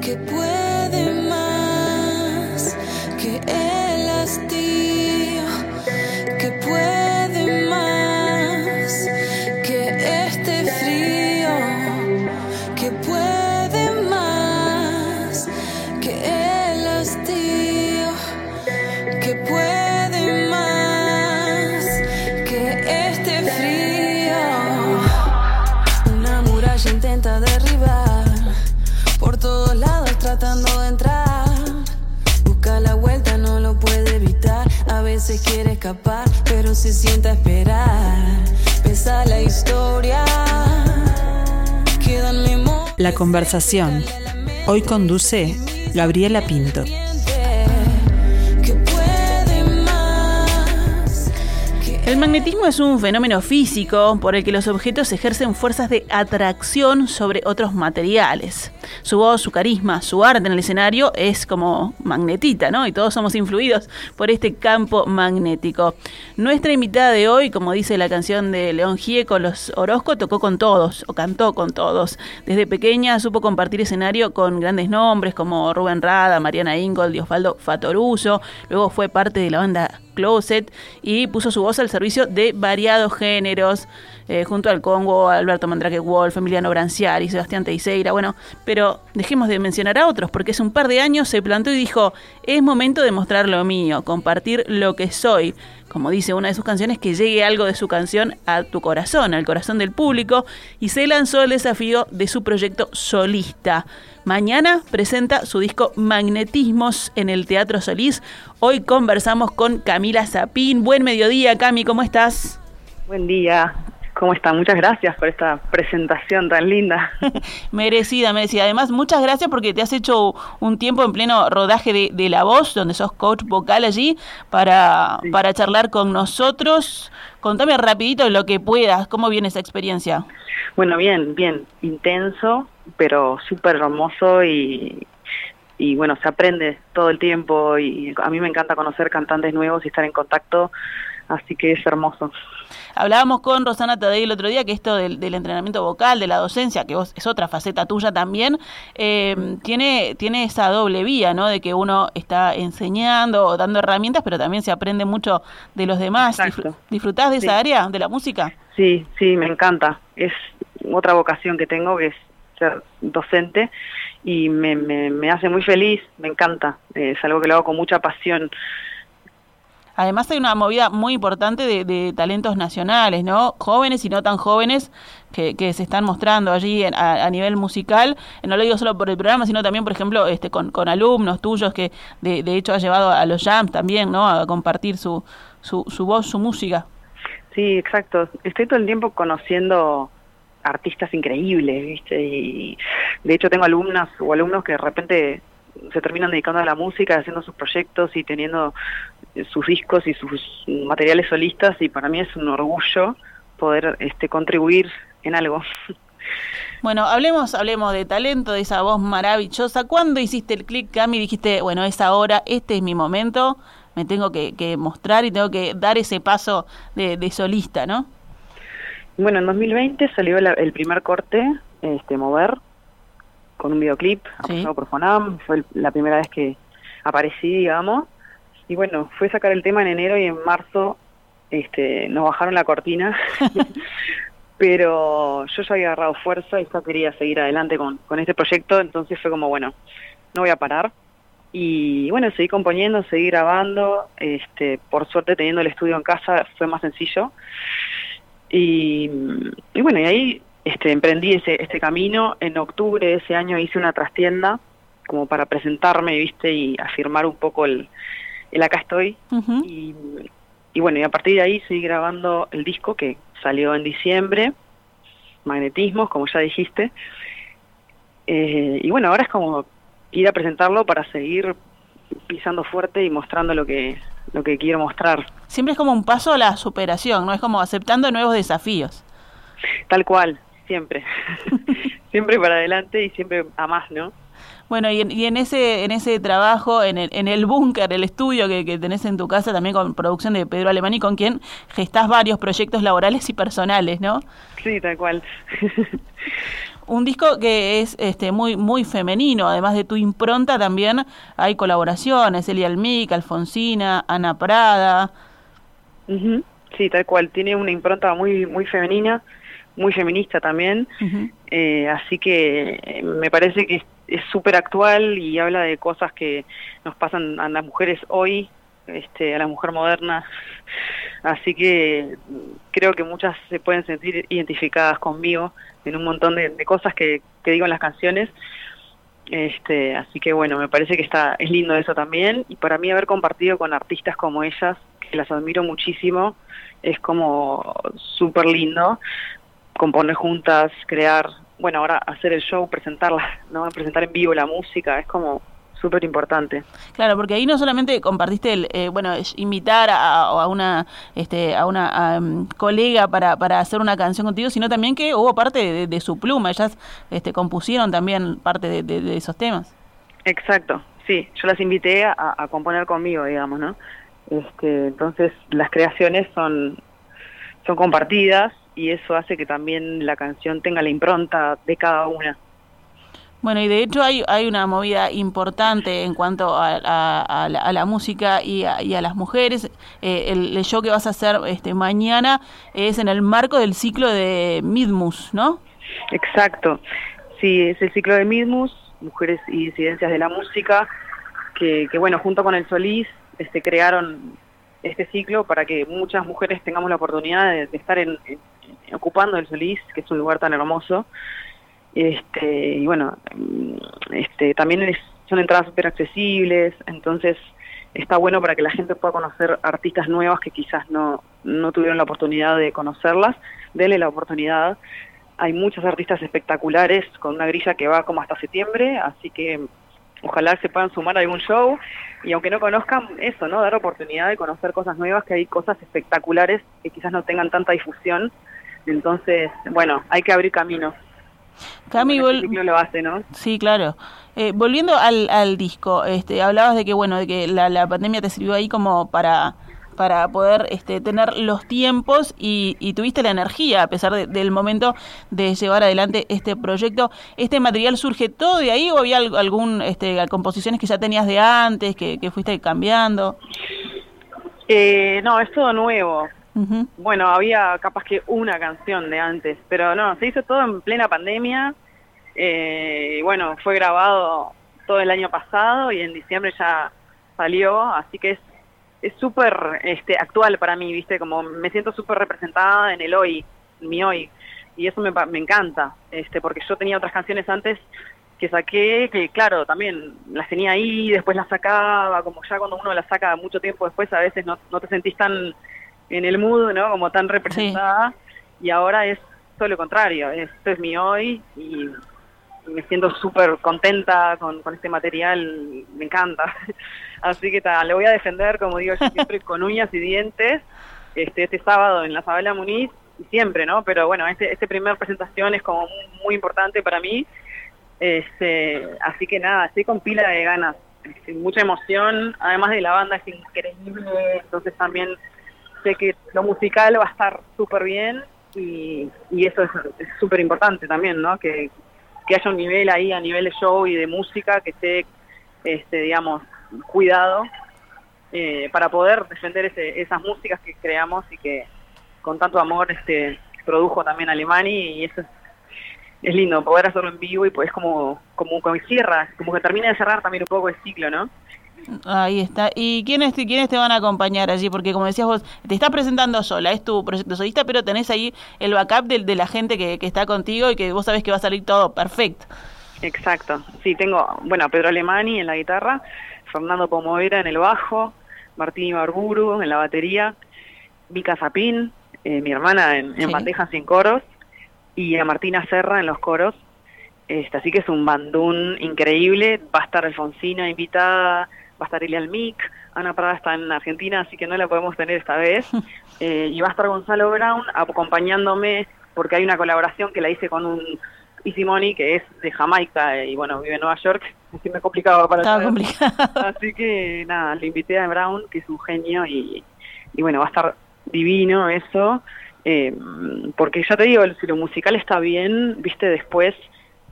que puede más se sienta a esperar. Pesa la historia. La conversación. Hoy conduce Gabriela Pinto. El magnetismo es un fenómeno físico por el que los objetos ejercen fuerzas de atracción sobre otros materiales. Su voz, su carisma, su arte en el escenario es como magnetita, ¿no? Y todos somos influidos por este campo magnético. Nuestra invitada de hoy, como dice la canción de León Gieco, los Orozco, tocó con todos o cantó con todos. Desde pequeña supo compartir escenario con grandes nombres como Rubén Rada, Mariana Ingold y Osvaldo Fatoruso. Luego fue parte de la banda Closet y puso su voz al servicio de variados géneros, eh, junto al Congo, Alberto Mandrake Wolf, Emiliano Branciari, Sebastián Teixeira, bueno, pero dejemos de mencionar a otros, porque hace un par de años se plantó y dijo, es momento de mostrar lo mío, compartir lo que soy, como dice una de sus canciones, que llegue algo de su canción a tu corazón, al corazón del público, y se lanzó el desafío de su proyecto solista. Mañana presenta su disco Magnetismos en el Teatro Solís. Hoy conversamos con Camila Zapín. Buen mediodía, Cami, ¿cómo estás? Buen día, ¿cómo está? Muchas gracias por esta presentación tan linda. merecida, merecida. Además, muchas gracias porque te has hecho un tiempo en pleno rodaje de, de La Voz, donde sos coach vocal allí, para, Sí. para charlar con nosotros. Contame rapidito lo que puedas, ¿cómo viene esa experiencia? Bueno, bien, bien, intenso, pero súper hermoso y, y bueno, se aprende todo el tiempo y a mí me encanta conocer cantantes nuevos y estar en contacto, así que es hermoso. Hablábamos con Rosana Tadei el otro día que esto del, del entrenamiento vocal, de la docencia, que vos es otra faceta tuya también, eh, tiene, tiene esa doble vía, ¿no? De que uno está enseñando o dando herramientas, pero también se aprende mucho de los demás. Exacto. Disfr- ¿Disfrutás de esa área, de la música? Sí, sí, me encanta. Es otra vocación que tengo, que es ser docente y me, me, me hace muy feliz, me encanta. Es algo que lo hago con mucha pasión. Además hay una movida muy importante de, de talentos nacionales, ¿no? Jóvenes y no tan jóvenes que, se están mostrando allí en- a, nivel musical. Eh, No lo digo solo por el programa, sino también, por ejemplo, este, con, alumnos tuyos que de, de hecho ha llevado a los jams también, ¿no? A compartir su, su, su voz, su música. Sí, exacto. Estoy todo el tiempo conociendo artistas increíbles, ¿viste? Y de hecho tengo alumnas o alumnos que de repente se terminan dedicando a la música, haciendo sus proyectos y teniendo eh, sus discos y sus materiales solistas y para mí es un orgullo poder este contribuir en algo. Bueno, hablemos, hablemos de talento, de esa voz maravillosa. ¿Cuándo hiciste el clic, Cami? Dijiste, bueno, es ahora, este es mi momento, me tengo que, que mostrar y tengo que dar ese paso de, de solista, ¿no? Bueno, en 2020 salió la- el primer corte, este Mover, con un videoclip Sí. por Fonam, fue el- la primera vez que aparecí, digamos, y bueno, fue sacar el tema en enero y en marzo este, nos bajaron la cortina, pero yo ya había agarrado fuerza y ya quería seguir adelante con, con este proyecto, entonces fue como, bueno, no voy a parar. Y bueno, seguí componiendo, seguí grabando, este, por suerte teniendo el estudio en casa fue más sencillo. Y, y bueno, y ahí este, emprendí ese, este camino. En octubre de ese año hice una trastienda como para presentarme, viste, y afirmar un poco el, el acá estoy. Y bueno, y a partir de ahí seguí grabando el disco que salió en diciembre, Magnetismos, como ya dijiste. Eh, y bueno, ahora es como ir a presentarlo para seguir pisando fuerte y mostrando lo que lo que quiero mostrar. Siempre es como un paso a la superación, ¿no? Es como aceptando nuevos desafíos. Tal cual, siempre. siempre para adelante y siempre a más, ¿no? Bueno, y en, y en ese en ese trabajo, en el, en el búnker, el estudio que, que tenés en tu casa, también con producción de Pedro Alemán y con quien gestás varios proyectos laborales y personales, ¿no? Sí, tal cual. un disco que es este muy muy femenino, además de tu impronta también hay colaboraciones, Elia Almic, Alfonsina, Ana Prada. Sí, tal cual, tiene una impronta muy muy femenina, muy feminista también, eh, así que eh, me parece que es súper actual y habla de cosas que nos pasan a las mujeres hoy, este, a la mujer moderna, así que creo que muchas se pueden sentir identificadas conmigo en un montón de, cosas que, digo en las canciones. Este, así que bueno, me parece que está es lindo eso también. Y para mí haber compartido con artistas como ellas, que las admiro muchísimo, es como súper lindo componer juntas, crear, bueno, ahora hacer el show, presentarla, ¿no? Presentar en vivo la música, es como súper importante. Claro, porque ahí no solamente compartiste, el, eh, bueno, invitar a, a, una este, a una um, colega para, para hacer una canción contigo, sino también que hubo parte de, su pluma, ellas este, compusieron también parte de, esos temas. Exacto, sí, yo las invité a, a componer conmigo, digamos, ¿no? Este, entonces las creaciones son, son compartidas y eso hace que también la canción tenga la impronta de cada una. Bueno, y de hecho hay, hay una movida importante en cuanto a, la, música y a, las mujeres. Eh, el, show que vas a hacer este mañana es en el marco del ciclo de Midmus, ¿no? Exacto. Sí, es el ciclo de Midmus, Mujeres y Disidencias de la Música, que, que bueno, junto con el Solís este, crearon este ciclo para que muchas mujeres tengamos la oportunidad de, estar en, ocupando el Solís, que es un lugar tan hermoso este, y bueno, este, también son entradas súper accesibles, entonces está bueno para que la gente pueda conocer artistas nuevas que quizás no, no tuvieron la oportunidad de conocerlas, denle la oportunidad. Hay muchos artistas espectaculares con una grilla que va como hasta septiembre, así que ojalá se puedan sumar a algún show y aunque no conozcan eso, ¿no? Dar oportunidad de conocer cosas nuevas, que hay cosas espectaculares que quizás no tengan tanta difusión. Entonces, bueno, hay que abrir camino. Cami, lo hace, ¿no? Sí, claro. Eh, volviendo al, al disco, este, hablabas de que bueno, de que la, la pandemia te sirvió ahí como para para poder este, tener los tiempos y, y, tuviste la energía a pesar del momento de llevar adelante este proyecto. ¿Este material surge todo de ahí o había algún este, composiciones que ya tenías de antes, que, que fuiste cambiando? Eh, no, es todo nuevo. Bueno, había capaz que una canción de antes, pero no, se hizo todo en plena pandemia. Eh, y bueno, fue grabado todo el año pasado y en diciembre ya salió, así que es es súper este, actual para mí, ¿viste? Como me siento súper representada en el hoy, en mi hoy. Y eso me, me encanta, este, porque yo tenía otras canciones antes que saqué, que claro, también las tenía ahí, después las sacaba, como ya cuando uno las saca mucho tiempo después, a veces no, no te sentís tan en el mood, ¿no? Como tan representada. Y ahora es todo lo contrario, esto es mi hoy y me siento súper contenta con, con, este material, me encanta. Así que tal, le voy a defender, como digo yo siempre, con uñas y dientes, este, este sábado en la Fabela Muniz, y siempre, ¿no? Pero bueno, este, este primer presentación es como muy, importante para mí, este, así que nada, estoy con pila de ganas, este, mucha emoción, además de la banda es increíble, entonces también sé que lo musical va a estar súper bien y, y eso es súper importante también, ¿no? Que, que haya un nivel ahí a nivel de show y de música que esté, este, digamos, cuidado eh, para poder defender ese, esas músicas que creamos y que con tanto amor este produjo también Alemani y eso es, lindo poder hacerlo en vivo y pues como como, como cierra, como que termina de cerrar también un poco el ciclo, ¿no? Ahí está. ¿Y quiénes te, quiénes te van a acompañar allí? Porque como decías vos, te estás presentando sola, es tu proyecto solista, pero tenés ahí el backup de, de la gente que, que, está contigo y que vos sabés que va a salir todo perfecto. Exacto. Sí, tengo, bueno, Pedro Alemani en la guitarra, Fernando Pomoera en el bajo, Martín Ibarburu en la batería, Mica Zapín, eh, mi hermana en, en bandejas y en coros, y a Martina Serra en los coros. Este, así que es un bandún increíble. Va a estar Alfonsina invitada, va a estar Elia Almic, Ana Prada está en Argentina, así que no la podemos tener esta vez. Eh, y va a estar Gonzalo Brown acompañándome porque hay una colaboración que la hice con un Isimoni que es de Jamaica y bueno, vive en Nueva York. Así me complicaba para Estaba complicado. Así que nada, le invité a Brown, que es un genio y, y bueno, va a estar divino eso. Eh, porque ya te digo, si lo musical está bien, viste, después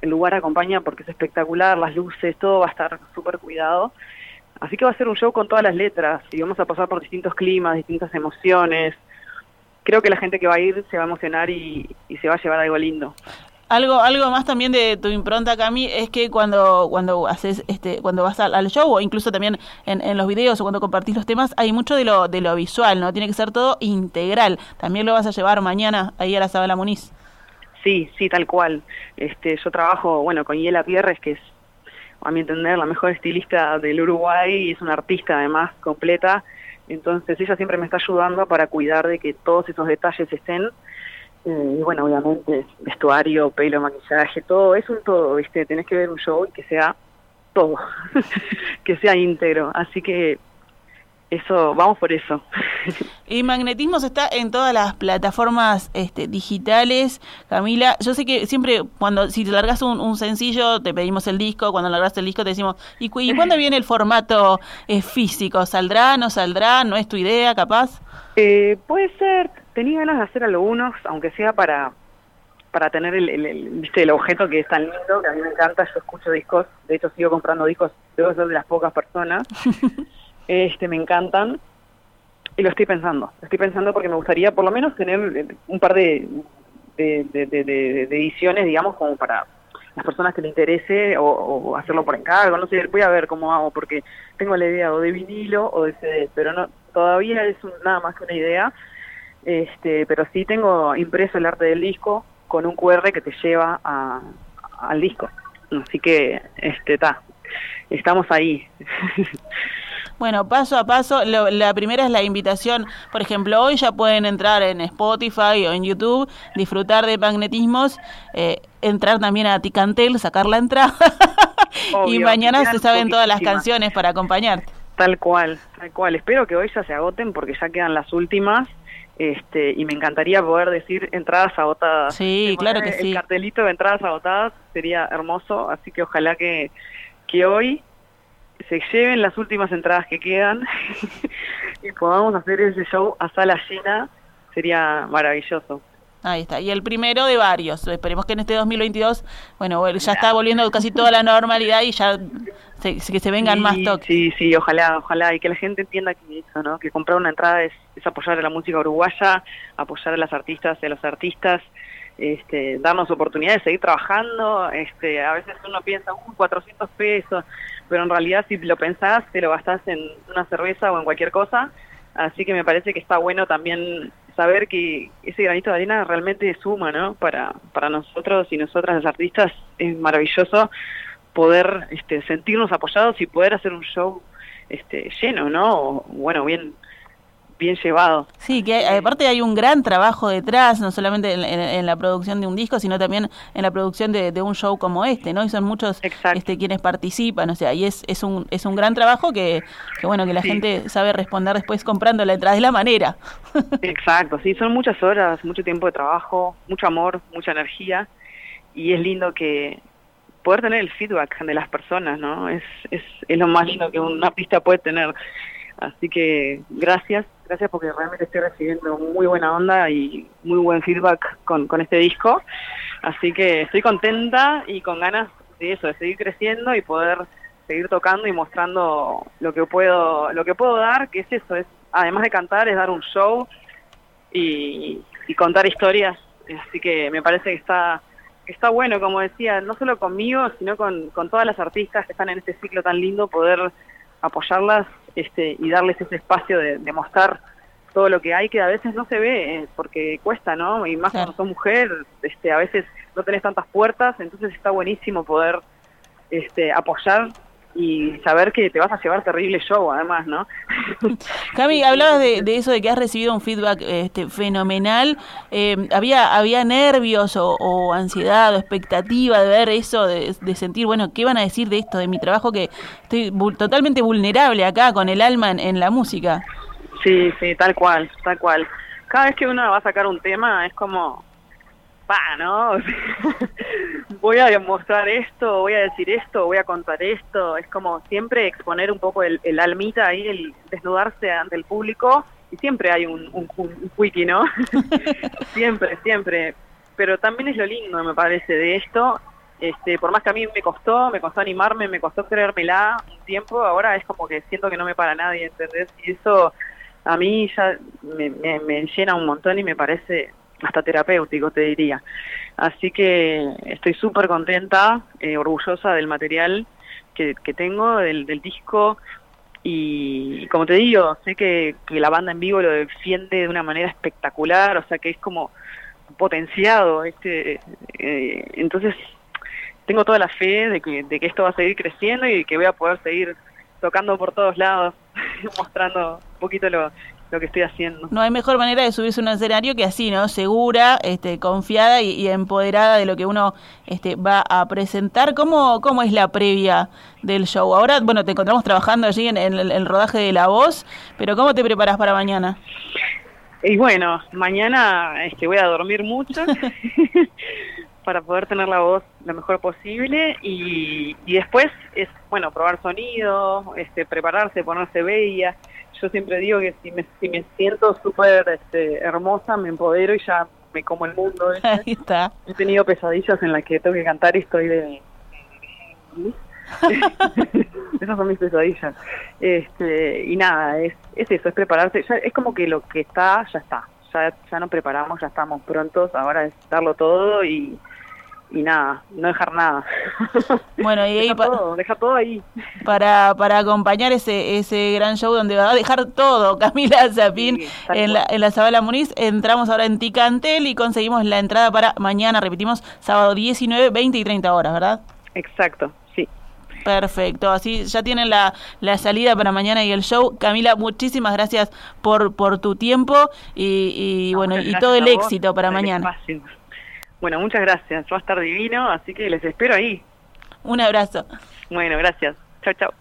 el lugar acompaña porque es espectacular, las luces, todo va a estar súper cuidado. Así que va a ser un show con todas las letras y vamos a pasar por distintos climas, distintas emociones. Creo que la gente que va a ir se va a emocionar y, y se va a llevar algo lindo. Algo, algo más también de tu impronta, Cami, es que cuando, cuando haces, este, cuando vas al, show o incluso también en, en, los videos o cuando compartís los temas, hay mucho de lo, de lo visual, ¿no? Tiene que ser todo integral. También lo vas a llevar mañana ahí a la Sabela Muniz. Sí, sí, tal cual. Este, yo trabajo, bueno, con Yela Pierres, que es, a mi entender, la mejor estilista del Uruguay y es una artista además completa. Entonces ella siempre me está ayudando para cuidar de que todos esos detalles estén eh, y bueno, obviamente, vestuario, pelo, maquillaje, todo, es un todo, ¿viste? Tenés que ver un show y que sea todo, que sea íntegro. Así que eso, vamos por eso. y Magnetismos está en todas las plataformas este, digitales. Camila, yo sé que siempre cuando si te largas un, sencillo te pedimos el disco, cuando largas el disco te decimos, ¿y, y cuándo viene el formato eh, físico? ¿Saldrá, no saldrá? ¿No es tu idea capaz? Eh, puede ser, tenía ganas de hacer algunos, aunque sea para para tener el, el, objeto que es tan lindo, que a mí me encanta, yo escucho discos, de hecho sigo comprando discos, debo ser de las pocas personas, este me encantan, y lo estoy pensando, lo estoy pensando porque me gustaría por lo menos tener eh, un par de, de, ediciones, digamos, como para las personas que le interese o, hacerlo por encargo, no sé, voy a ver cómo hago, porque tengo la idea o de vinilo o de CD, pero no todavía es nada más que una idea, este, pero sí tengo impreso el arte del disco con un QR que te lleva a, al disco. Así que, este, está, estamos ahí. Bueno, paso a paso, la primera es la invitación, por ejemplo, hoy ya pueden entrar en Spotify o en YouTube, disfrutar de magnetismos, eh, entrar también a Ticantel, sacar la entrada y mañana se saben todas las canciones para acompañarte. Tal cual, tal cual. Espero que hoy ya se agoten porque ya quedan las últimas este, y me encantaría poder decir entradas agotadas. Sí, claro que sí. El cartelito de entradas agotadas sería hermoso, así que ojalá que, que hoy se lleven las últimas entradas que quedan y podamos hacer ese show a sala llena, sería maravilloso. Ahí está. Y el primero de varios. Esperemos que en este 2022, bueno, ya está volviendo casi toda la normalidad y ya que se vengan más toques. Sí, sí, ojalá, ojalá. Y que la gente entienda que eso, ¿no? Que comprar una entrada es, apoyar a la música uruguaya, apoyar a las artistas y a los artistas, este, darnos oportunidad de seguir trabajando. Este, a veces uno piensa, uh, 400 pesos, pero en realidad si lo pensás, te lo gastás en una cerveza o en cualquier cosa. Así que me parece que está bueno también saber que ese granito de arena realmente suma, ¿no? Para, para nosotros y nosotras las artistas es maravilloso poder este, sentirnos apoyados y poder hacer un show este, lleno, ¿no? O, bueno, bien bien llevado. Sí, que aparte hay un gran trabajo detrás, no solamente en, la producción de un disco, sino también en la producción de, un show como este, ¿no? Y son muchos este, quienes participan, o sea, y es, es, un, es un gran trabajo que, que bueno, que la gente sabe responder después comprando la entrada de la manera. Exacto, sí, son muchas horas, mucho tiempo de trabajo, mucho amor, mucha energía, y es lindo que poder tener el feedback de las personas, ¿no? Es, es, es lo más lindo que una pista puede tener. Así que gracias, gracias porque realmente estoy recibiendo muy buena onda y muy buen feedback con, con este disco. Así que estoy contenta y con ganas de eso, de seguir creciendo y poder seguir tocando y mostrando lo que puedo, lo que puedo dar, que es eso, es además de cantar, es dar un show y, contar historias. Así que me parece que está, está bueno, como decía, no solo conmigo, sino con, con todas las artistas que están en este ciclo tan lindo, poder apoyarlas este, y darles ese espacio de, mostrar todo lo que hay que a veces no se ve eh, porque cuesta, ¿no? Y más cuando sos mujer, este, a veces no tenés tantas puertas, entonces está buenísimo poder este, apoyar y saber que te vas a llevar terrible show además, ¿no? Cami, hablabas de, eso de que has recibido un feedback este, fenomenal. Eh, ¿había, ¿Había nervios o, ansiedad o expectativa de ver eso, de, sentir, bueno, qué van a decir de esto, de mi trabajo que estoy totalmente vulnerable acá con el alma en, en la música? Sí, sí, tal cual, tal cual. Cada vez que uno va a sacar un tema es como, ¿no? voy a mostrar esto, voy a decir esto, voy a contar esto. Es como siempre exponer un poco el, almita ahí, el desnudarse ante el público y siempre hay un, un, un wiki, ¿no? siempre, siempre. Pero también es lo lindo, me parece, de esto. Este, por más que a mí me costó, me costó animarme, me costó creérmela un tiempo, ahora es como que siento que no me para nadie, ¿entendés? Y eso a mí ya me, me, llena un montón y me parece hasta terapéutico, te diría. Así que estoy súper contenta, eh, orgullosa del material que, que tengo, del, del disco, y como te digo, sé que, que, la banda en vivo lo defiende de una manera espectacular, o sea que es como potenciado, este, eh, entonces tengo toda la fe de que, de que esto va a seguir creciendo y que voy a poder seguir tocando por todos lados, mostrando un poquito lo, lo que estoy haciendo. No hay mejor manera de subirse a un escenario que así, ¿no? Segura, este, confiada y, empoderada de lo que uno este, va a presentar. ¿Cómo, ¿Cómo es la previa del show? Ahora, bueno, te encontramos trabajando allí en, el, rodaje de La Voz, pero ¿cómo te preparas para mañana? Y bueno, mañana este, voy a dormir mucho para poder tener la voz lo mejor posible y, y después es, bueno, probar sonido, este, prepararse, ponerse bella yo siempre digo que si me, si me siento súper este, hermosa, me empodero y ya me como el mundo. Ahí está. He tenido pesadillas en las que tengo que cantar y estoy de... Esas son mis pesadillas. Este, y nada, es, es eso, es prepararse. Ya, es como que lo que está, ya está. Ya, ya nos preparamos, ya estamos prontos. Ahora es darlo todo y, y nada, no dejar nada. Bueno, y ahí deja, todo, deja todo ahí. Para, para acompañar ese, ese gran show donde va a dejar todo Camila Zapín en, la, en la Zabala Muniz, entramos ahora en Ticantel y conseguimos la entrada para mañana, repetimos, sábado 19, 20 y 30 horas, ¿verdad? Exacto, sí. Perfecto, así ya tienen la, la salida para mañana y el show. Camila, muchísimas gracias por, por tu tiempo y, y bueno, y todo el éxito para mañana. Bueno, muchas gracias. Va a estar divino, así que les espero ahí. Un abrazo. Bueno, gracias. Chao, chao.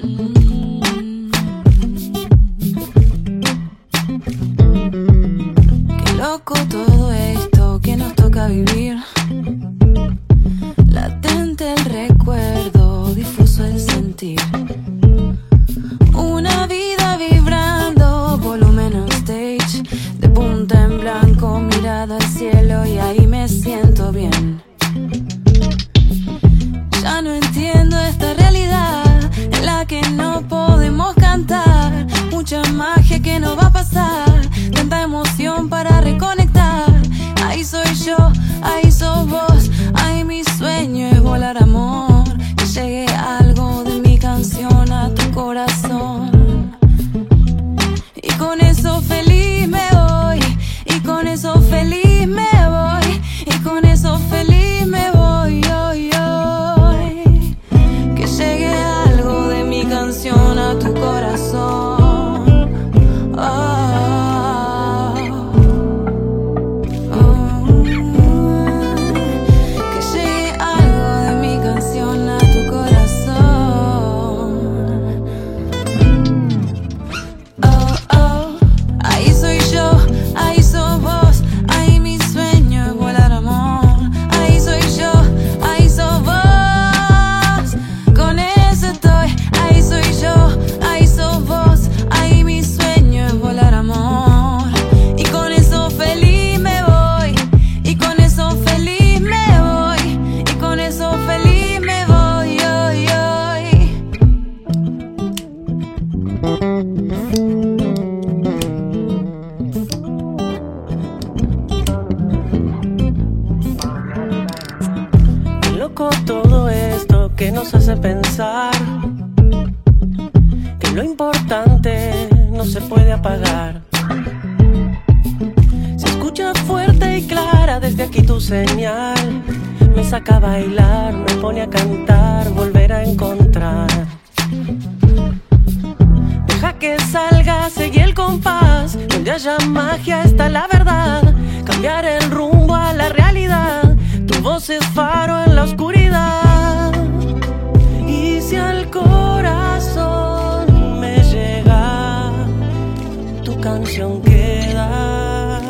Qué lo importante no se puede apagar. Se escucha fuerte y clara desde aquí tu señal. Me saca a bailar, me pone a cantar, volver a encontrar. Deja que salga, seguir el compás. Donde haya magia está la verdad. Cambiar el rumbo a la realidad. Tu voz es faro queda.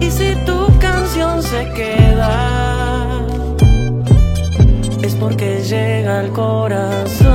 Y si tu canción se queda, es por que llega al corazón.